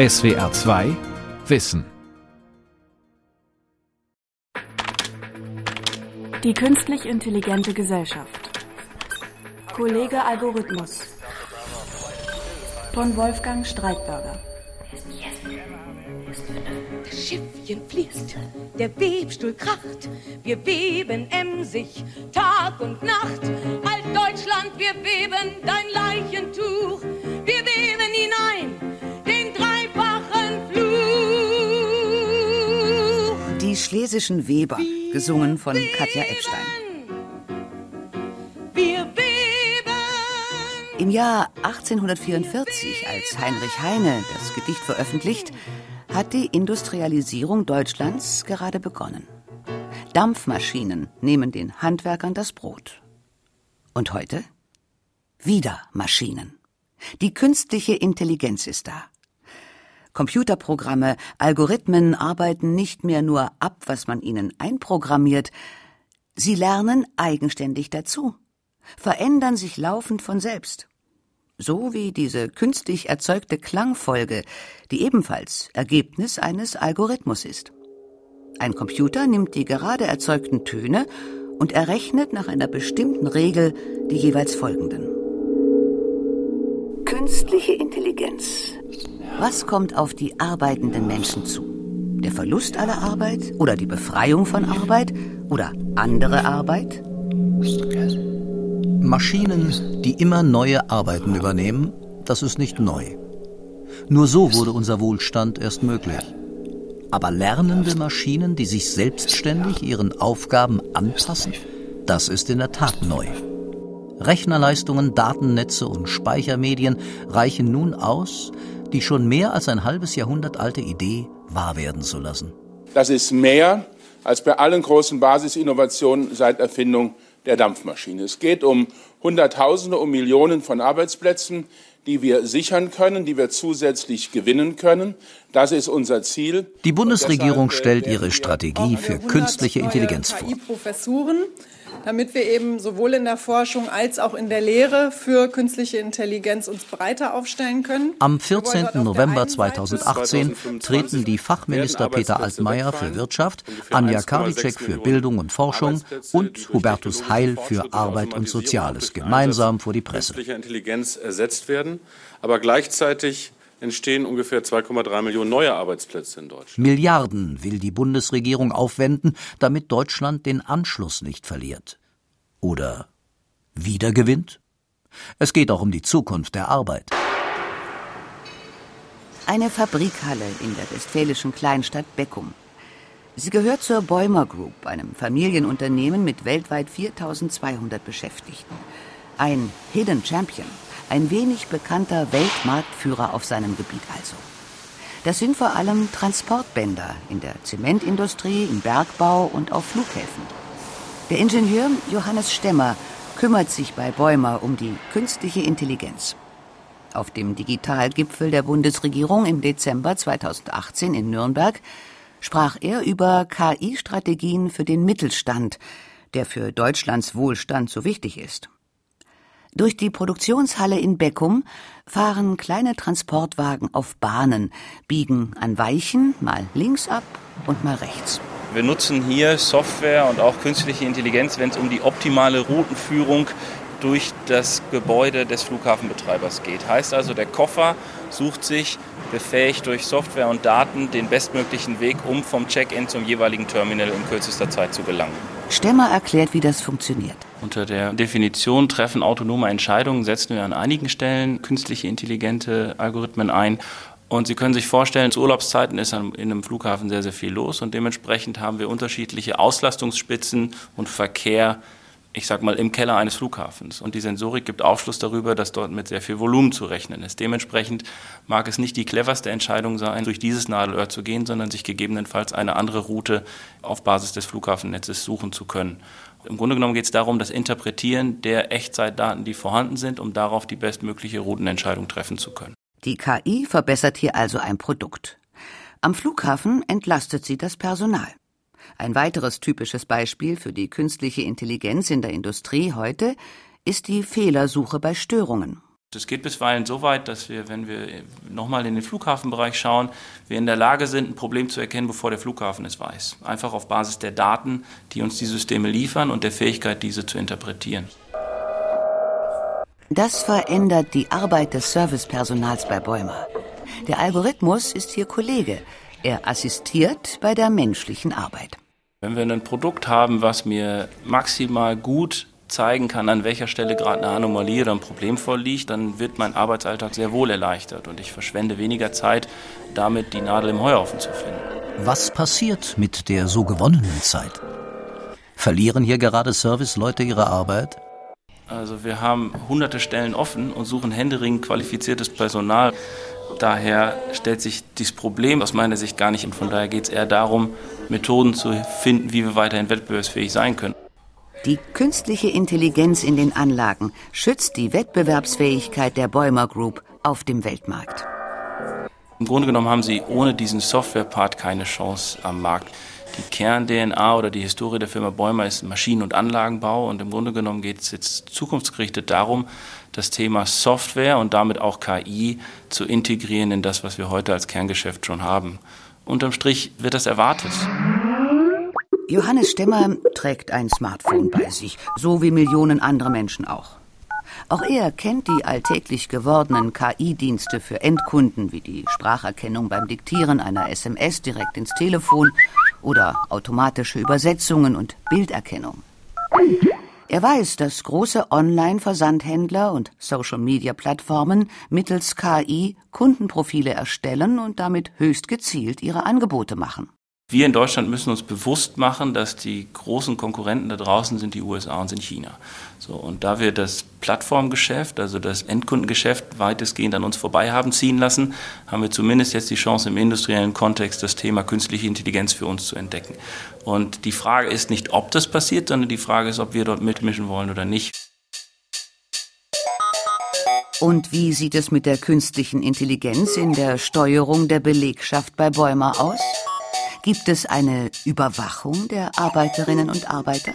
SWR 2 Wissen. Die künstlich intelligente Gesellschaft. Kollege Algorithmus. Von Wolfgang Streitberger. Das Schiffchen fließt, der Webstuhl kracht, wir weben emsig Tag und Nacht. Halt Deutschland, wir weben dein Leichentuch, wir weben hinein schlesischen Weber, gesungen von Katja Epstein. Im Jahr 1844, als Heinrich Heine das Gedicht veröffentlicht, hat die Industrialisierung Deutschlands gerade begonnen. Dampfmaschinen nehmen den Handwerkern das Brot. Und heute? Wieder Maschinen. Die künstliche Intelligenz ist da. Computerprogramme, Algorithmen arbeiten nicht mehr nur ab, was man ihnen einprogrammiert, sie lernen eigenständig dazu, verändern sich laufend von selbst. So wie diese künstlich erzeugte Klangfolge, die ebenfalls Ergebnis eines Algorithmus ist. Ein Computer nimmt die gerade erzeugten Töne und errechnet nach einer bestimmten Regel die jeweils folgenden. Künstliche Intelligenz. Was kommt auf die arbeitenden Menschen zu? Der Verlust aller Arbeit oder die Befreiung von Arbeit oder andere Arbeit? Maschinen, die immer neue Arbeiten übernehmen, das ist nicht neu. Nur so wurde unser Wohlstand erst möglich. Aber lernende Maschinen, die sich selbstständig ihren Aufgaben anpassen, das ist in der Tat neu. Rechnerleistungen, Datennetze und Speichermedien reichen nun aus, die schon mehr als ein halbes Jahrhundert alte Idee wahr werden zu lassen. Das ist mehr als bei allen großen Basisinnovationen seit Erfindung der Dampfmaschine. Es geht um Hunderttausende, um Millionen von Arbeitsplätzen, die wir sichern können, die wir zusätzlich gewinnen können. Das ist unser Ziel. Die Bundesregierung stellt ihre Strategie für künstliche Intelligenz vor. Damit wir eben sowohl in der Forschung als auch in der Lehre für künstliche Intelligenz uns breiter aufstellen können. Am Wir wollen dort 14. auf der November einen Seite 2018 treten die Fachminister Peter Altmaier für Wirtschaft, Anja Karliczek für Bildung und Forschung und Hubertus Heil für Arbeit und Soziales gemeinsam vor die Presse. künstlicher Intelligenz ersetzt werden. Aber gleichzeitig entstehen ungefähr 2,3 Millionen neue Arbeitsplätze in Deutschland. Milliarden will die Bundesregierung aufwenden, damit Deutschland den Anschluss nicht verliert. Oder wieder gewinnt? Es geht auch um die Zukunft der Arbeit. Eine Fabrikhalle in der westfälischen Kleinstadt Beckum. Sie gehört zur Bäumer Group, einem Familienunternehmen mit weltweit 4200 Beschäftigten. Ein Hidden Champion, ein wenig bekannter Weltmarktführer auf seinem Gebiet also. Das sind vor allem Transportbänder in der Zementindustrie, im Bergbau und auf Flughäfen. Der Ingenieur Johannes Stemmer kümmert sich bei Bäumer um die künstliche Intelligenz. Auf dem Digitalgipfel der Bundesregierung im Dezember 2018 in Nürnberg sprach er über KI-Strategien für den Mittelstand, der für Deutschlands Wohlstand so wichtig ist. Durch die Produktionshalle in Beckum fahren kleine Transportwagen auf Bahnen, biegen an Weichen mal links ab und mal rechts. Wir nutzen hier Software und auch künstliche Intelligenz, wenn es um die optimale Routenführung durch das Gebäude des Flughafenbetreibers geht. Heißt also, der Koffer sucht sich befähigt durch Software und Daten den bestmöglichen Weg, um vom Check-in zum jeweiligen Terminal in kürzester Zeit zu gelangen. Stemmer erklärt, wie das funktioniert. Unter der Definition treffen autonome Entscheidungen setzen wir an einigen Stellen künstliche intelligente Algorithmen ein. Und Sie können sich vorstellen, zu Urlaubszeiten ist in einem Flughafen sehr, sehr viel los und dementsprechend haben wir unterschiedliche Auslastungsspitzen und Verkehr, ich sag mal, im Keller eines Flughafens. Und die Sensorik gibt Aufschluss darüber, dass dort mit sehr viel Volumen zu rechnen ist. Dementsprechend mag es nicht die cleverste Entscheidung sein, durch dieses Nadelöhr zu gehen, sondern sich gegebenenfalls eine andere Route auf Basis des Flughafennetzes suchen zu können. Im Grunde genommen geht es darum, das Interpretieren der Echtzeitdaten, die vorhanden sind, um darauf die bestmögliche Routenentscheidung treffen zu können. Die KI verbessert hier also ein Produkt. Am Flughafen entlastet sie das Personal. Ein weiteres typisches Beispiel für die künstliche Intelligenz in der Industrie heute ist die Fehlersuche bei Störungen. Es geht bisweilen so weit, dass wir, wenn wir nochmal in den Flughafenbereich schauen, wir in der Lage sind, ein Problem zu erkennen, bevor der Flughafen es weiß. Einfach auf Basis der Daten, die uns die Systeme liefern und der Fähigkeit, diese zu interpretieren. Das verändert die Arbeit des Servicepersonals bei Bäumer. Der Algorithmus ist hier Kollege. Er assistiert bei der menschlichen Arbeit. Wenn wir ein Produkt haben, was mir maximal gut zeigen kann, an welcher Stelle gerade eine Anomalie oder ein Problem vorliegt, dann wird mein Arbeitsalltag sehr wohl erleichtert und ich verschwende weniger Zeit, damit die Nadel im Heuhaufen zu finden. Was passiert mit der so gewonnenen Zeit? Verlieren hier gerade Serviceleute ihre Arbeit? Also wir haben hunderte Stellen offen und suchen händeringend qualifiziertes Personal. Daher stellt sich dieses Problem aus meiner Sicht gar nicht und von daher geht es eher darum, Methoden zu finden, wie wir weiterhin wettbewerbsfähig sein können. Die künstliche Intelligenz in den Anlagen schützt die Wettbewerbsfähigkeit der Bäumer Group auf dem Weltmarkt. Im Grunde genommen haben sie ohne diesen Software-Part keine Chance am Markt. Die Kern-DNA oder die Historie der Firma Bäumer ist Maschinen- und Anlagenbau und im Grunde genommen geht es jetzt zukunftsgerichtet darum, das Thema Software und damit auch KI zu integrieren in das, was wir heute als Kerngeschäft schon haben. Unterm Strich wird das erwartet. Johannes Stemmer trägt ein Smartphone bei sich, so wie Millionen andere Menschen auch. Auch er kennt die alltäglich gewordenen KI-Dienste für Endkunden wie die Spracherkennung beim Diktieren einer SMS direkt ins Telefon oder automatische Übersetzungen und Bilderkennung. Er weiß, dass große Online-Versandhändler und Social-Media-Plattformen mittels KI Kundenprofile erstellen und damit höchst gezielt ihre Angebote machen. Wir in Deutschland müssen uns bewusst machen, dass die großen Konkurrenten da draußen sind die USA und sind China. So, und da wir das Plattformgeschäft, also das Endkundengeschäft weitestgehend an uns vorbei haben ziehen lassen, haben wir zumindest jetzt die Chance im industriellen Kontext das Thema künstliche Intelligenz für uns zu entdecken. Und die Frage ist nicht, ob das passiert, sondern die Frage ist, ob wir dort mitmischen wollen oder nicht. Und wie sieht es mit der künstlichen Intelligenz in der Steuerung der Belegschaft bei Bäumer aus? Gibt es eine Überwachung der Arbeiterinnen und Arbeiter?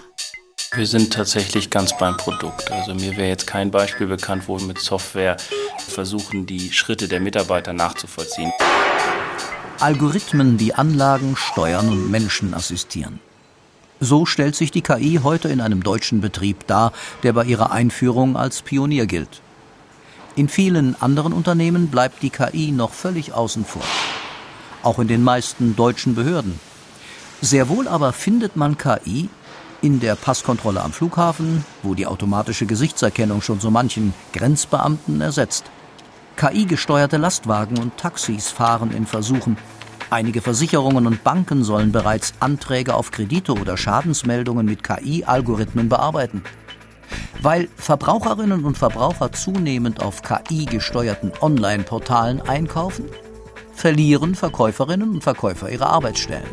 Wir sind tatsächlich ganz beim Produkt. Also mir wäre jetzt kein Beispiel bekannt, wo wir mit Software versuchen, die Schritte der Mitarbeiter nachzuvollziehen. Algorithmen, die Anlagen steuern und Menschen assistieren. So stellt sich die KI heute in einem deutschen Betrieb dar, der bei ihrer Einführung als Pionier gilt. In vielen anderen Unternehmen bleibt die KI noch völlig außen vor auch in den meisten deutschen Behörden. Sehr wohl aber findet man KI in der Passkontrolle am Flughafen, wo die automatische Gesichtserkennung schon so manchen Grenzbeamten ersetzt. KI-gesteuerte Lastwagen und Taxis fahren in Versuchen. Einige Versicherungen und Banken sollen bereits Anträge auf Kredite oder Schadensmeldungen mit KI-Algorithmen bearbeiten. Weil Verbraucherinnen und Verbraucher zunehmend auf KI-gesteuerten Online-Portalen einkaufen, verlieren Verkäuferinnen und Verkäufer ihre Arbeitsstellen.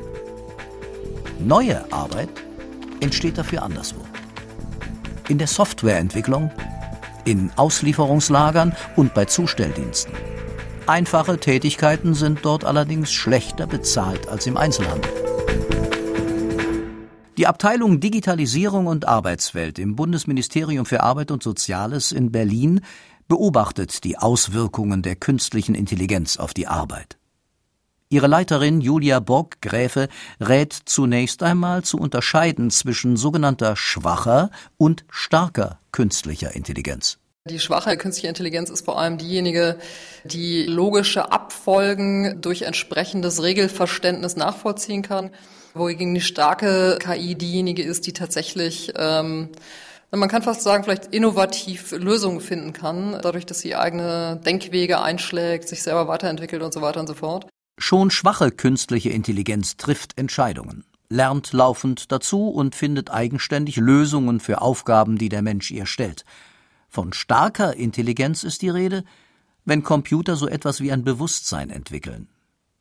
Neue Arbeit entsteht dafür anderswo. In der Softwareentwicklung, in Auslieferungslagern und bei Zustelldiensten. Einfache Tätigkeiten sind dort allerdings schlechter bezahlt als im Einzelhandel. Die Abteilung Digitalisierung und Arbeitswelt im Bundesministerium für Arbeit und Soziales in Berlin beobachtet die Auswirkungen der künstlichen Intelligenz auf die Arbeit. Ihre Leiterin Julia Borg-Gräfe rät zunächst einmal zu unterscheiden zwischen sogenannter schwacher und starker künstlicher Intelligenz. Die schwache künstliche Intelligenz ist vor allem diejenige, die logische Abfolgen durch entsprechendes Regelverständnis nachvollziehen kann, wohingegen die starke KI diejenige ist, die tatsächlich ähm, man kann fast sagen, vielleicht innovativ Lösungen finden kann, dadurch, dass sie eigene Denkwege einschlägt, sich selber weiterentwickelt und so weiter und so fort. Schon schwache künstliche Intelligenz trifft Entscheidungen, lernt laufend dazu und findet eigenständig Lösungen für Aufgaben, die der Mensch ihr stellt. Von starker Intelligenz ist die Rede, wenn Computer so etwas wie ein Bewusstsein entwickeln,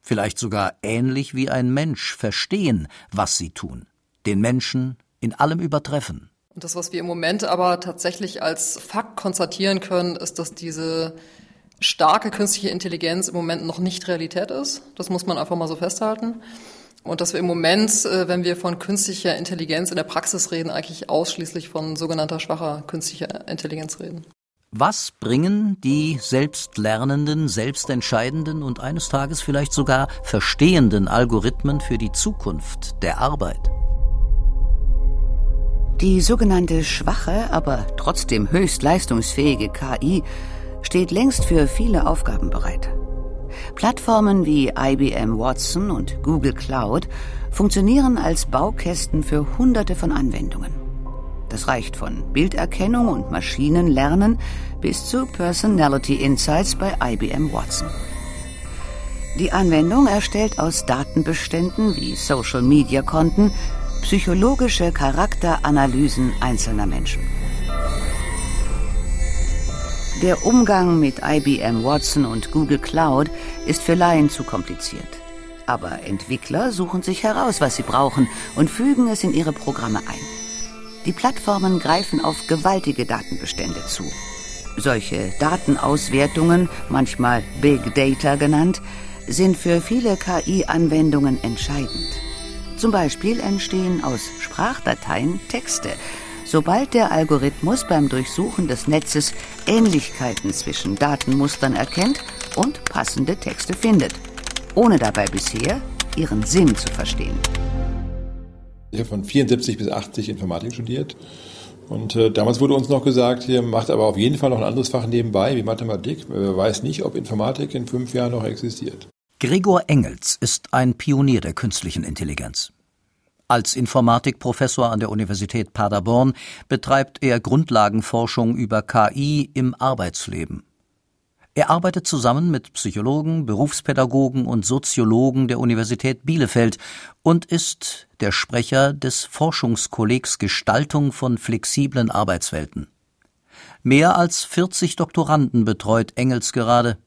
vielleicht sogar ähnlich wie ein Mensch verstehen, was sie tun, den Menschen in allem übertreffen. Und das, was wir im Moment aber tatsächlich als Fakt konstatieren können, ist, dass diese starke künstliche Intelligenz im Moment noch nicht Realität ist. Das muss man einfach mal so festhalten. Und dass wir im Moment, äh, wenn wir von künstlicher Intelligenz in der Praxis reden, eigentlich ausschließlich von sogenannter schwacher künstlicher Intelligenz reden. Was bringen die selbstlernenden, selbstentscheidenden und eines Tages vielleicht sogar verstehenden Algorithmen für die Zukunft der Arbeit? Die sogenannte schwache, aber trotzdem höchst leistungsfähige KI steht längst für viele Aufgaben bereit. Plattformen wie IBM Watson und Google Cloud funktionieren als Baukästen für Hunderte von Anwendungen. Das reicht von Bilderkennung und Maschinenlernen bis zu Personality Insights bei IBM Watson. Die Anwendung erstellt aus Datenbeständen wie Social-Media-Konten psychologische Charakteranalysen einzelner Menschen. Der Umgang mit IBM Watson und Google Cloud ist für Laien zu kompliziert. Aber Entwickler suchen sich heraus, was sie brauchen und fügen es in ihre Programme ein. Die Plattformen greifen auf gewaltige Datenbestände zu. Solche Datenauswertungen, manchmal Big Data genannt, sind für viele KI-Anwendungen entscheidend. Zum Beispiel entstehen aus Sprachdateien Texte, sobald der Algorithmus beim Durchsuchen des Netzes Ähnlichkeiten zwischen Datenmustern erkennt und passende Texte findet, ohne dabei bisher ihren Sinn zu verstehen. Ich habe von 74 bis 80 Informatik studiert. Und äh, damals wurde uns noch gesagt, ihr macht aber auf jeden Fall noch ein anderes Fach nebenbei, wie Mathematik. Wer weiß nicht, ob Informatik in fünf Jahren noch existiert. Gregor Engels ist ein Pionier der künstlichen Intelligenz. Als Informatikprofessor an der Universität Paderborn betreibt er Grundlagenforschung über KI im Arbeitsleben. Er arbeitet zusammen mit Psychologen, Berufspädagogen und Soziologen der Universität Bielefeld und ist der Sprecher des Forschungskollegs Gestaltung von flexiblen Arbeitswelten. Mehr als 40 Doktoranden betreut Engels gerade.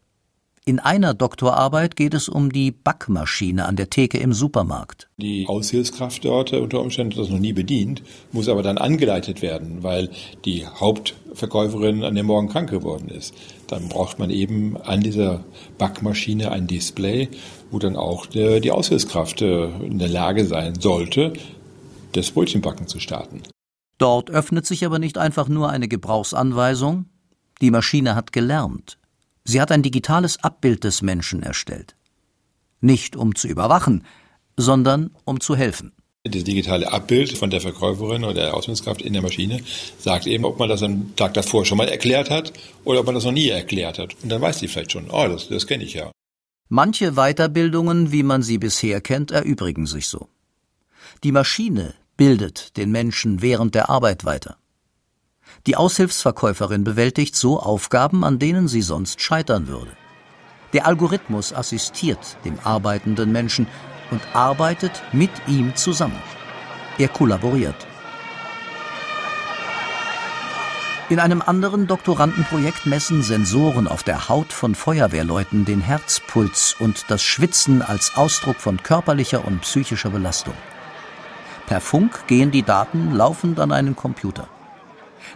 In einer Doktorarbeit geht es um die Backmaschine an der Theke im Supermarkt. Die Aushilfskraft dort unter Umständen das noch nie bedient, muss aber dann angeleitet werden, weil die Hauptverkäuferin an dem Morgen krank geworden ist. Dann braucht man eben an dieser Backmaschine ein Display, wo dann auch die Aushilfskraft äh, in der Lage sein sollte, das Brötchenbacken zu starten. Dort öffnet sich aber nicht einfach nur eine Gebrauchsanweisung, die Maschine hat gelernt. Sie hat ein digitales Abbild des Menschen erstellt. Nicht um zu überwachen, sondern um zu helfen. Das digitale Abbild von der Verkäuferin oder der Ausbildungskraft in der Maschine sagt eben, ob man das am Tag davor schon mal erklärt hat oder ob man das noch nie erklärt hat. Und dann weiß sie vielleicht schon, oh, das, das kenne ich ja. Manche Weiterbildungen, wie man sie bisher kennt, erübrigen sich so. Die Maschine bildet den Menschen während der Arbeit weiter. Die Aushilfsverkäuferin bewältigt so Aufgaben, an denen sie sonst scheitern würde. Der Algorithmus assistiert dem arbeitenden Menschen und arbeitet mit ihm zusammen. Er kollaboriert. In einem anderen Doktorandenprojekt messen Sensoren auf der Haut von Feuerwehrleuten den Herzpuls und das Schwitzen als Ausdruck von körperlicher und psychischer Belastung. Per Funk gehen die Daten laufend an einen Computer.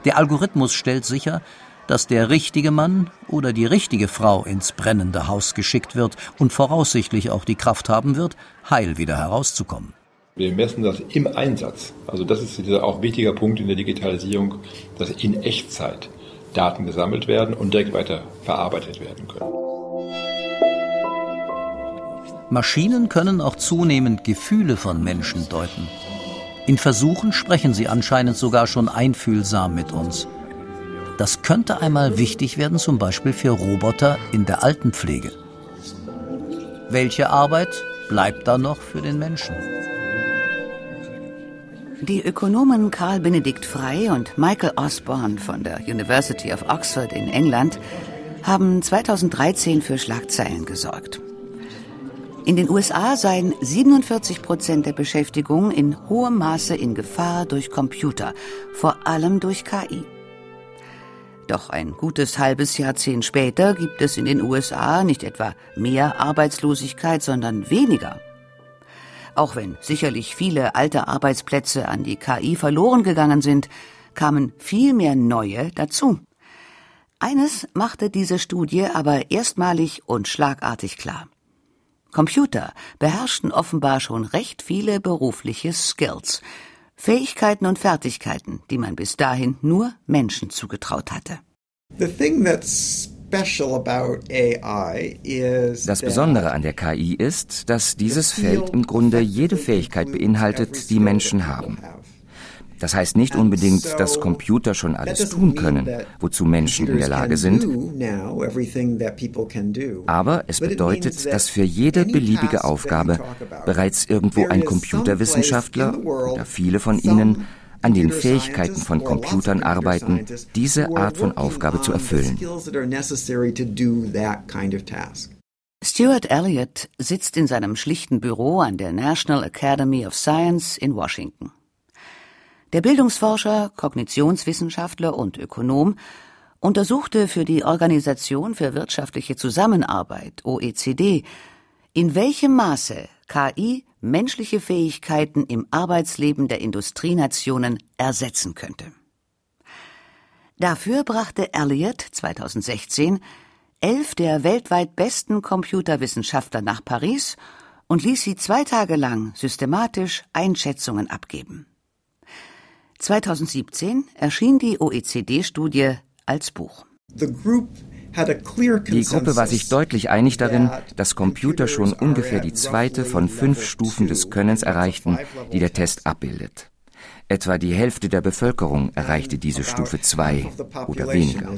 Der Algorithmus stellt sicher, dass der richtige Mann oder die richtige Frau ins brennende Haus geschickt wird und voraussichtlich auch die Kraft haben wird, heil wieder herauszukommen. Wir messen das im Einsatz. Also das ist auch ein wichtiger Punkt in der Digitalisierung, dass in Echtzeit Daten gesammelt werden und direkt weiter verarbeitet werden können. Maschinen können auch zunehmend Gefühle von Menschen deuten. In Versuchen sprechen sie anscheinend sogar schon einfühlsam mit uns. Das könnte einmal wichtig werden, zum Beispiel für Roboter in der Altenpflege. Welche Arbeit bleibt da noch für den Menschen? Die Ökonomen Karl Benedikt Frey und Michael Osborne von der University of Oxford in England haben 2013 für Schlagzeilen gesorgt. In den USA seien 47 Prozent der Beschäftigung in hohem Maße in Gefahr durch Computer, vor allem durch KI. Doch ein gutes halbes Jahrzehnt später gibt es in den USA nicht etwa mehr Arbeitslosigkeit, sondern weniger. Auch wenn sicherlich viele alte Arbeitsplätze an die KI verloren gegangen sind, kamen viel mehr neue dazu. Eines machte diese Studie aber erstmalig und schlagartig klar. Computer beherrschten offenbar schon recht viele berufliche Skills, Fähigkeiten und Fertigkeiten, die man bis dahin nur Menschen zugetraut hatte. Das Besondere an der KI ist, dass dieses Feld im Grunde jede Fähigkeit beinhaltet, die Menschen haben. Das heißt nicht unbedingt, dass Computer schon alles tun können, wozu Menschen in der Lage sind. Aber es bedeutet, dass für jede beliebige Aufgabe bereits irgendwo ein Computerwissenschaftler oder viele von ihnen an den Fähigkeiten von Computern arbeiten, diese Art von Aufgabe zu erfüllen. Stuart Elliott sitzt in seinem schlichten Büro an der National Academy of Science in Washington. Der Bildungsforscher, Kognitionswissenschaftler und Ökonom untersuchte für die Organisation für wirtschaftliche Zusammenarbeit OECD, in welchem Maße KI menschliche Fähigkeiten im Arbeitsleben der Industrienationen ersetzen könnte. Dafür brachte Elliott 2016 elf der weltweit besten Computerwissenschaftler nach Paris und ließ sie zwei Tage lang systematisch Einschätzungen abgeben. 2017 erschien die OECD-Studie als Buch. Die Gruppe war sich deutlich einig darin, dass Computer schon ungefähr die zweite von fünf Stufen des Könnens erreichten, die der Test abbildet. Etwa die Hälfte der Bevölkerung erreichte diese Stufe 2 oder weniger.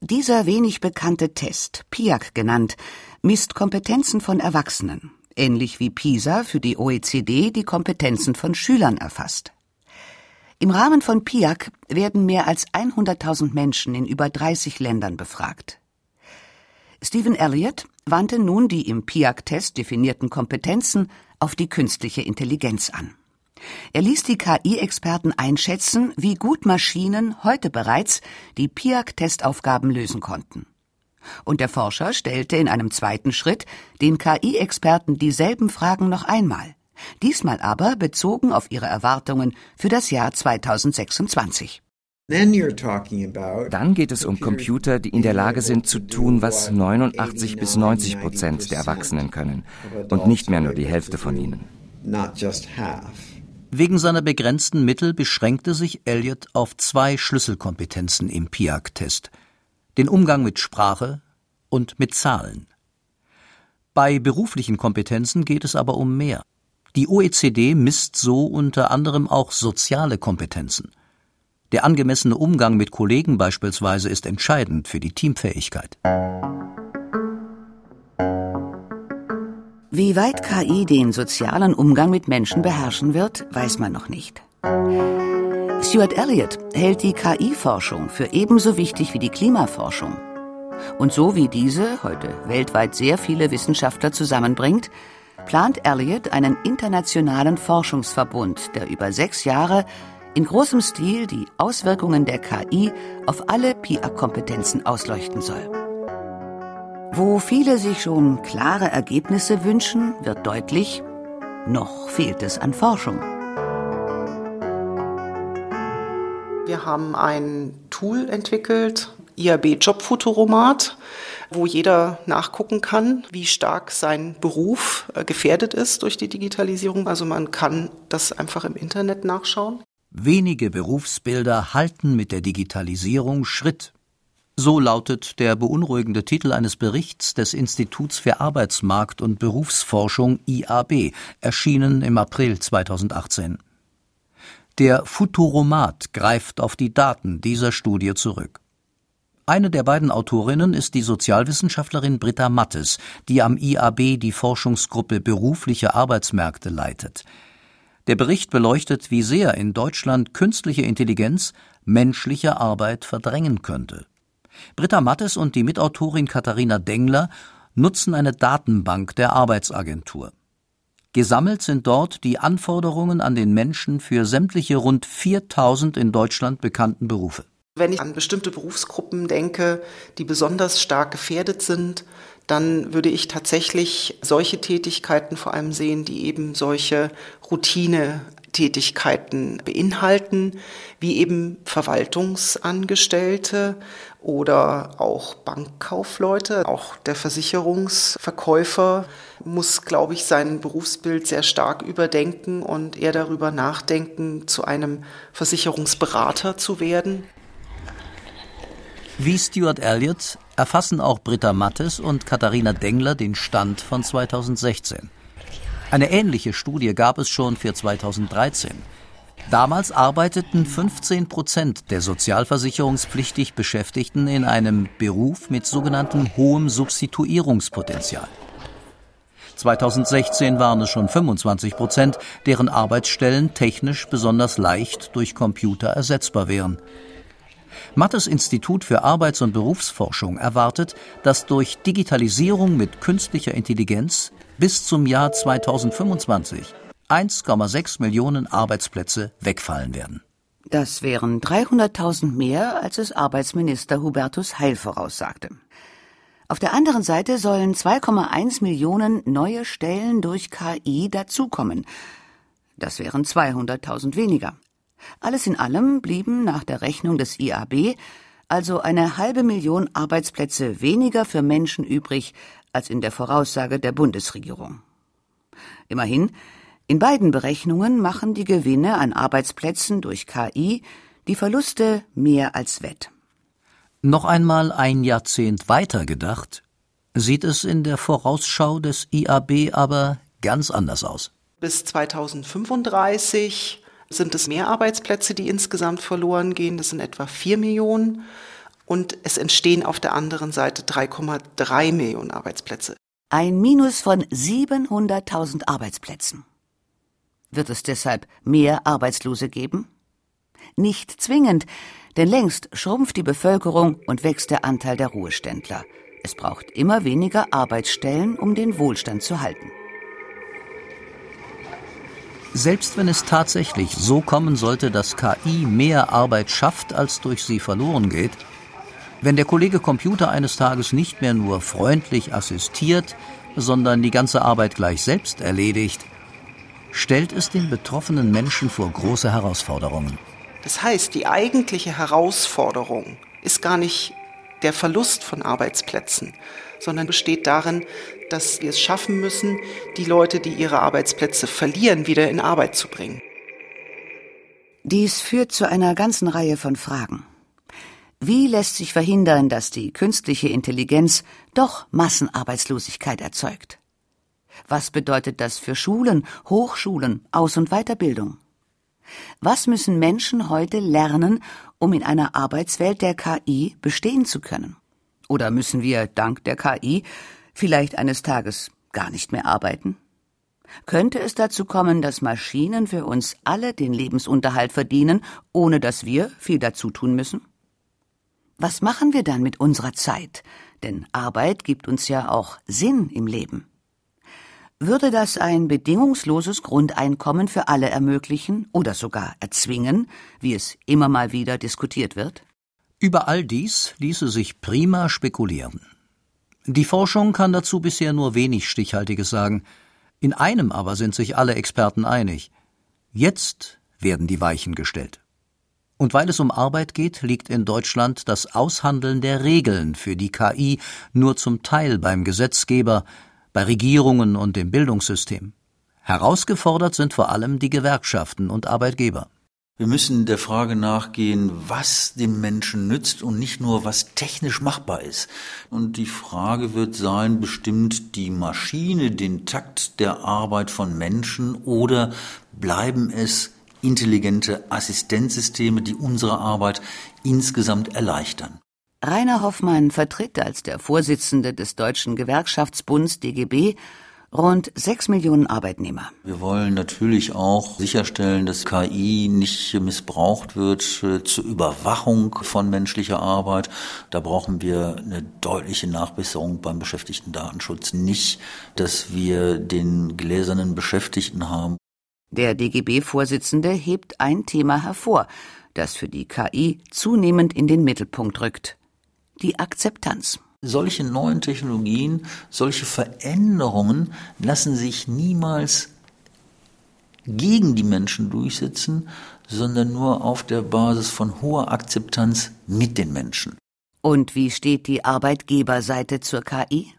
Dieser wenig bekannte Test, PIAC genannt, misst Kompetenzen von Erwachsenen ähnlich wie PISA für die OECD die Kompetenzen von Schülern erfasst. Im Rahmen von PIAC werden mehr als 100.000 Menschen in über 30 Ländern befragt. Stephen Elliott wandte nun die im PIAC-Test definierten Kompetenzen auf die künstliche Intelligenz an. Er ließ die KI-Experten einschätzen, wie gut Maschinen heute bereits die PIAC-Testaufgaben lösen konnten. Und der Forscher stellte in einem zweiten Schritt den KI-Experten dieselben Fragen noch einmal, diesmal aber bezogen auf ihre Erwartungen für das Jahr 2026. Dann geht es um Computer, die in der Lage sind zu tun, was 89 bis 90 Prozent der Erwachsenen können und nicht mehr nur die Hälfte von ihnen. Wegen seiner begrenzten Mittel beschränkte sich Elliot auf zwei Schlüsselkompetenzen im PIAC-Test – den Umgang mit Sprache und mit Zahlen. Bei beruflichen Kompetenzen geht es aber um mehr. Die OECD misst so unter anderem auch soziale Kompetenzen. Der angemessene Umgang mit Kollegen beispielsweise ist entscheidend für die Teamfähigkeit. Wie weit KI den sozialen Umgang mit Menschen beherrschen wird, weiß man noch nicht. Stuart Elliott hält die KI-Forschung für ebenso wichtig wie die Klimaforschung. Und so wie diese heute weltweit sehr viele Wissenschaftler zusammenbringt, plant Elliott einen internationalen Forschungsverbund, der über sechs Jahre in großem Stil die Auswirkungen der KI auf alle PIA-Kompetenzen ausleuchten soll. Wo viele sich schon klare Ergebnisse wünschen, wird deutlich, noch fehlt es an Forschung. Wir haben ein Tool entwickelt, IAB Jobfuturomat, wo jeder nachgucken kann, wie stark sein Beruf äh, gefährdet ist durch die Digitalisierung. Also man kann das einfach im Internet nachschauen. Wenige Berufsbilder halten mit der Digitalisierung Schritt. So lautet der beunruhigende Titel eines Berichts des Instituts für Arbeitsmarkt und Berufsforschung IAB, erschienen im April 2018. Der Futuromat greift auf die Daten dieser Studie zurück. Eine der beiden Autorinnen ist die Sozialwissenschaftlerin Britta Mattes, die am IAB die Forschungsgruppe berufliche Arbeitsmärkte leitet. Der Bericht beleuchtet, wie sehr in Deutschland künstliche Intelligenz menschliche Arbeit verdrängen könnte. Britta Mattes und die Mitautorin Katharina Dengler nutzen eine Datenbank der Arbeitsagentur. Gesammelt sind dort die Anforderungen an den Menschen für sämtliche rund 4000 in Deutschland bekannten Berufe. Wenn ich an bestimmte Berufsgruppen denke, die besonders stark gefährdet sind, dann würde ich tatsächlich solche Tätigkeiten vor allem sehen, die eben solche Routine Tätigkeiten beinhalten, wie eben Verwaltungsangestellte oder auch Bankkaufleute. Auch der Versicherungsverkäufer muss, glaube ich, sein Berufsbild sehr stark überdenken und eher darüber nachdenken, zu einem Versicherungsberater zu werden. Wie Stuart Elliott erfassen auch Britta Mattes und Katharina Dengler den Stand von 2016. Eine ähnliche Studie gab es schon für 2013. Damals arbeiteten 15 Prozent der sozialversicherungspflichtig Beschäftigten in einem Beruf mit sogenanntem hohem Substituierungspotenzial. 2016 waren es schon 25 Prozent, deren Arbeitsstellen technisch besonders leicht durch Computer ersetzbar wären. Mattes Institut für Arbeits- und Berufsforschung erwartet, dass durch Digitalisierung mit künstlicher Intelligenz bis zum Jahr 2025 1,6 Millionen Arbeitsplätze wegfallen werden. Das wären 300.000 mehr, als es Arbeitsminister Hubertus Heil voraussagte. Auf der anderen Seite sollen 2,1 Millionen neue Stellen durch KI dazukommen. Das wären 200.000 weniger. Alles in allem blieben nach der Rechnung des IAB also eine halbe Million Arbeitsplätze weniger für Menschen übrig als in der Voraussage der Bundesregierung. Immerhin, in beiden Berechnungen machen die Gewinne an Arbeitsplätzen durch KI die Verluste mehr als wett. Noch einmal ein Jahrzehnt weiter gedacht, sieht es in der Vorausschau des IAB aber ganz anders aus. Bis 2035 sind es mehr Arbeitsplätze, die insgesamt verloren gehen. Das sind etwa vier Millionen. Und es entstehen auf der anderen Seite 3,3 Millionen Arbeitsplätze. Ein Minus von 700.000 Arbeitsplätzen. Wird es deshalb mehr Arbeitslose geben? Nicht zwingend, denn längst schrumpft die Bevölkerung und wächst der Anteil der Ruheständler. Es braucht immer weniger Arbeitsstellen, um den Wohlstand zu halten. Selbst wenn es tatsächlich so kommen sollte, dass KI mehr Arbeit schafft, als durch sie verloren geht, wenn der Kollege Computer eines Tages nicht mehr nur freundlich assistiert, sondern die ganze Arbeit gleich selbst erledigt, stellt es den betroffenen Menschen vor große Herausforderungen. Das heißt, die eigentliche Herausforderung ist gar nicht der Verlust von Arbeitsplätzen, sondern besteht darin, dass wir es schaffen müssen, die Leute, die ihre Arbeitsplätze verlieren, wieder in Arbeit zu bringen. Dies führt zu einer ganzen Reihe von Fragen. Wie lässt sich verhindern, dass die künstliche Intelligenz doch Massenarbeitslosigkeit erzeugt? Was bedeutet das für Schulen, Hochschulen, Aus- und Weiterbildung? Was müssen Menschen heute lernen, um in einer Arbeitswelt der KI bestehen zu können? Oder müssen wir dank der KI vielleicht eines Tages gar nicht mehr arbeiten? Könnte es dazu kommen, dass Maschinen für uns alle den Lebensunterhalt verdienen, ohne dass wir viel dazu tun müssen? Was machen wir dann mit unserer Zeit? Denn Arbeit gibt uns ja auch Sinn im Leben. Würde das ein bedingungsloses Grundeinkommen für alle ermöglichen oder sogar erzwingen, wie es immer mal wieder diskutiert wird? Über all dies ließe sich prima spekulieren. Die Forschung kann dazu bisher nur wenig Stichhaltiges sagen. In einem aber sind sich alle Experten einig. Jetzt werden die Weichen gestellt. Und weil es um Arbeit geht, liegt in Deutschland das Aushandeln der Regeln für die KI nur zum Teil beim Gesetzgeber, bei Regierungen und dem Bildungssystem. Herausgefordert sind vor allem die Gewerkschaften und Arbeitgeber. Wir müssen der Frage nachgehen, was dem Menschen nützt und nicht nur, was technisch machbar ist. Und die Frage wird sein, bestimmt die Maschine den Takt der Arbeit von Menschen oder bleiben es intelligente Assistenzsysteme, die unsere Arbeit insgesamt erleichtern? Rainer Hoffmann vertritt als der Vorsitzende des Deutschen Gewerkschaftsbunds DGB rund sechs Millionen Arbeitnehmer. Wir wollen natürlich auch sicherstellen, dass KI nicht missbraucht wird äh, zur Überwachung von menschlicher Arbeit. Da brauchen wir eine deutliche Nachbesserung beim Beschäftigtendatenschutz. Nicht, dass wir den gläsernen Beschäftigten haben. Der DGB-Vorsitzende hebt ein Thema hervor, das für die KI zunehmend in den Mittelpunkt rückt die Akzeptanz. Solche neuen Technologien, solche Veränderungen lassen sich niemals gegen die Menschen durchsetzen, sondern nur auf der Basis von hoher Akzeptanz mit den Menschen. Und wie steht die Arbeitgeberseite zur KI?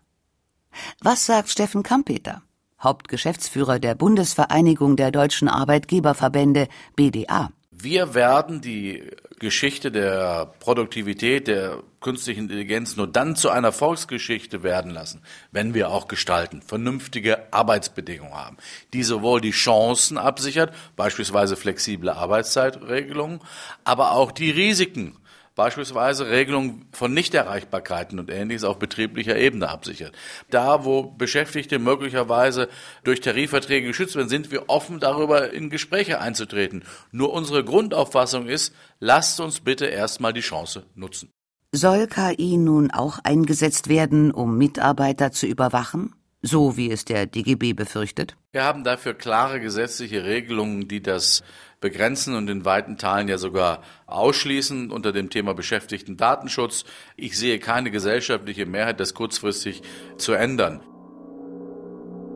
Was sagt Steffen Kampeter, Hauptgeschäftsführer der Bundesvereinigung der deutschen Arbeitgeberverbände BDA? Wir werden die Geschichte der Produktivität, der künstlichen Intelligenz nur dann zu einer Volksgeschichte werden lassen, wenn wir auch gestalten, vernünftige Arbeitsbedingungen haben, die sowohl die Chancen absichert, beispielsweise flexible Arbeitszeitregelungen, aber auch die Risiken beispielsweise Regelungen von Nichterreichbarkeiten und ähnliches auf betrieblicher Ebene absichert. Da, wo Beschäftigte möglicherweise durch Tarifverträge geschützt werden, sind wir offen darüber in Gespräche einzutreten. Nur unsere Grundauffassung ist, lasst uns bitte erstmal die Chance nutzen. Soll KI nun auch eingesetzt werden, um Mitarbeiter zu überwachen? So wie es der DGB befürchtet? Wir haben dafür klare gesetzliche Regelungen, die das begrenzen und in weiten Teilen ja sogar ausschließen unter dem Thema Beschäftigten Datenschutz. Ich sehe keine gesellschaftliche Mehrheit, das kurzfristig zu ändern.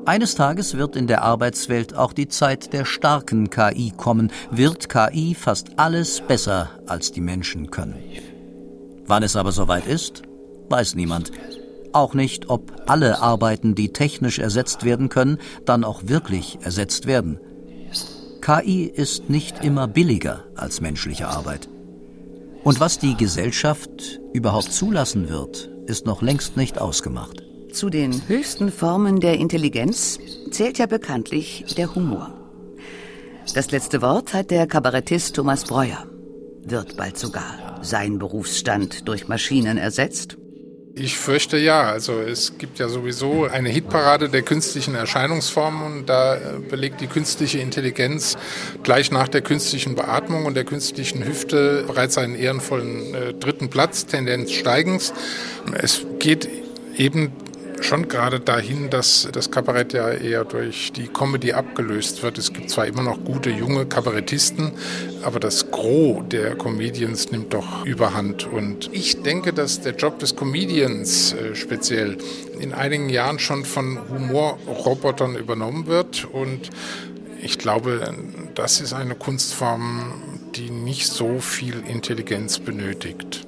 Eines Tages wird in der Arbeitswelt auch die Zeit der starken KI kommen, wird KI fast alles besser als die Menschen können. Wann es aber soweit ist, weiß niemand. Auch nicht, ob alle Arbeiten, die technisch ersetzt werden können, dann auch wirklich ersetzt werden. KI ist nicht immer billiger als menschliche Arbeit. Und was die Gesellschaft überhaupt zulassen wird, ist noch längst nicht ausgemacht. Zu den höchsten Formen der Intelligenz zählt ja bekanntlich der Humor. Das letzte Wort hat der Kabarettist Thomas Breuer. Wird bald sogar sein Berufsstand durch Maschinen ersetzt? Ich fürchte ja. Also es gibt ja sowieso eine Hitparade der künstlichen Erscheinungsformen und da äh, belegt die künstliche Intelligenz gleich nach der künstlichen Beatmung und der künstlichen Hüfte bereits einen ehrenvollen äh, dritten Platz, Tendenz steigens. Es geht eben schon gerade dahin, dass das Kabarett ja eher durch die Comedy abgelöst wird. Es gibt zwar immer noch gute junge Kabarettisten, aber das Gros der Comedians nimmt doch überhand. Und ich denke, dass der Job des Comedians äh, speziell in einigen Jahren schon von Humorrobotern übernommen wird. Und ich glaube, das ist eine Kunstform, die nicht so viel Intelligenz benötigt.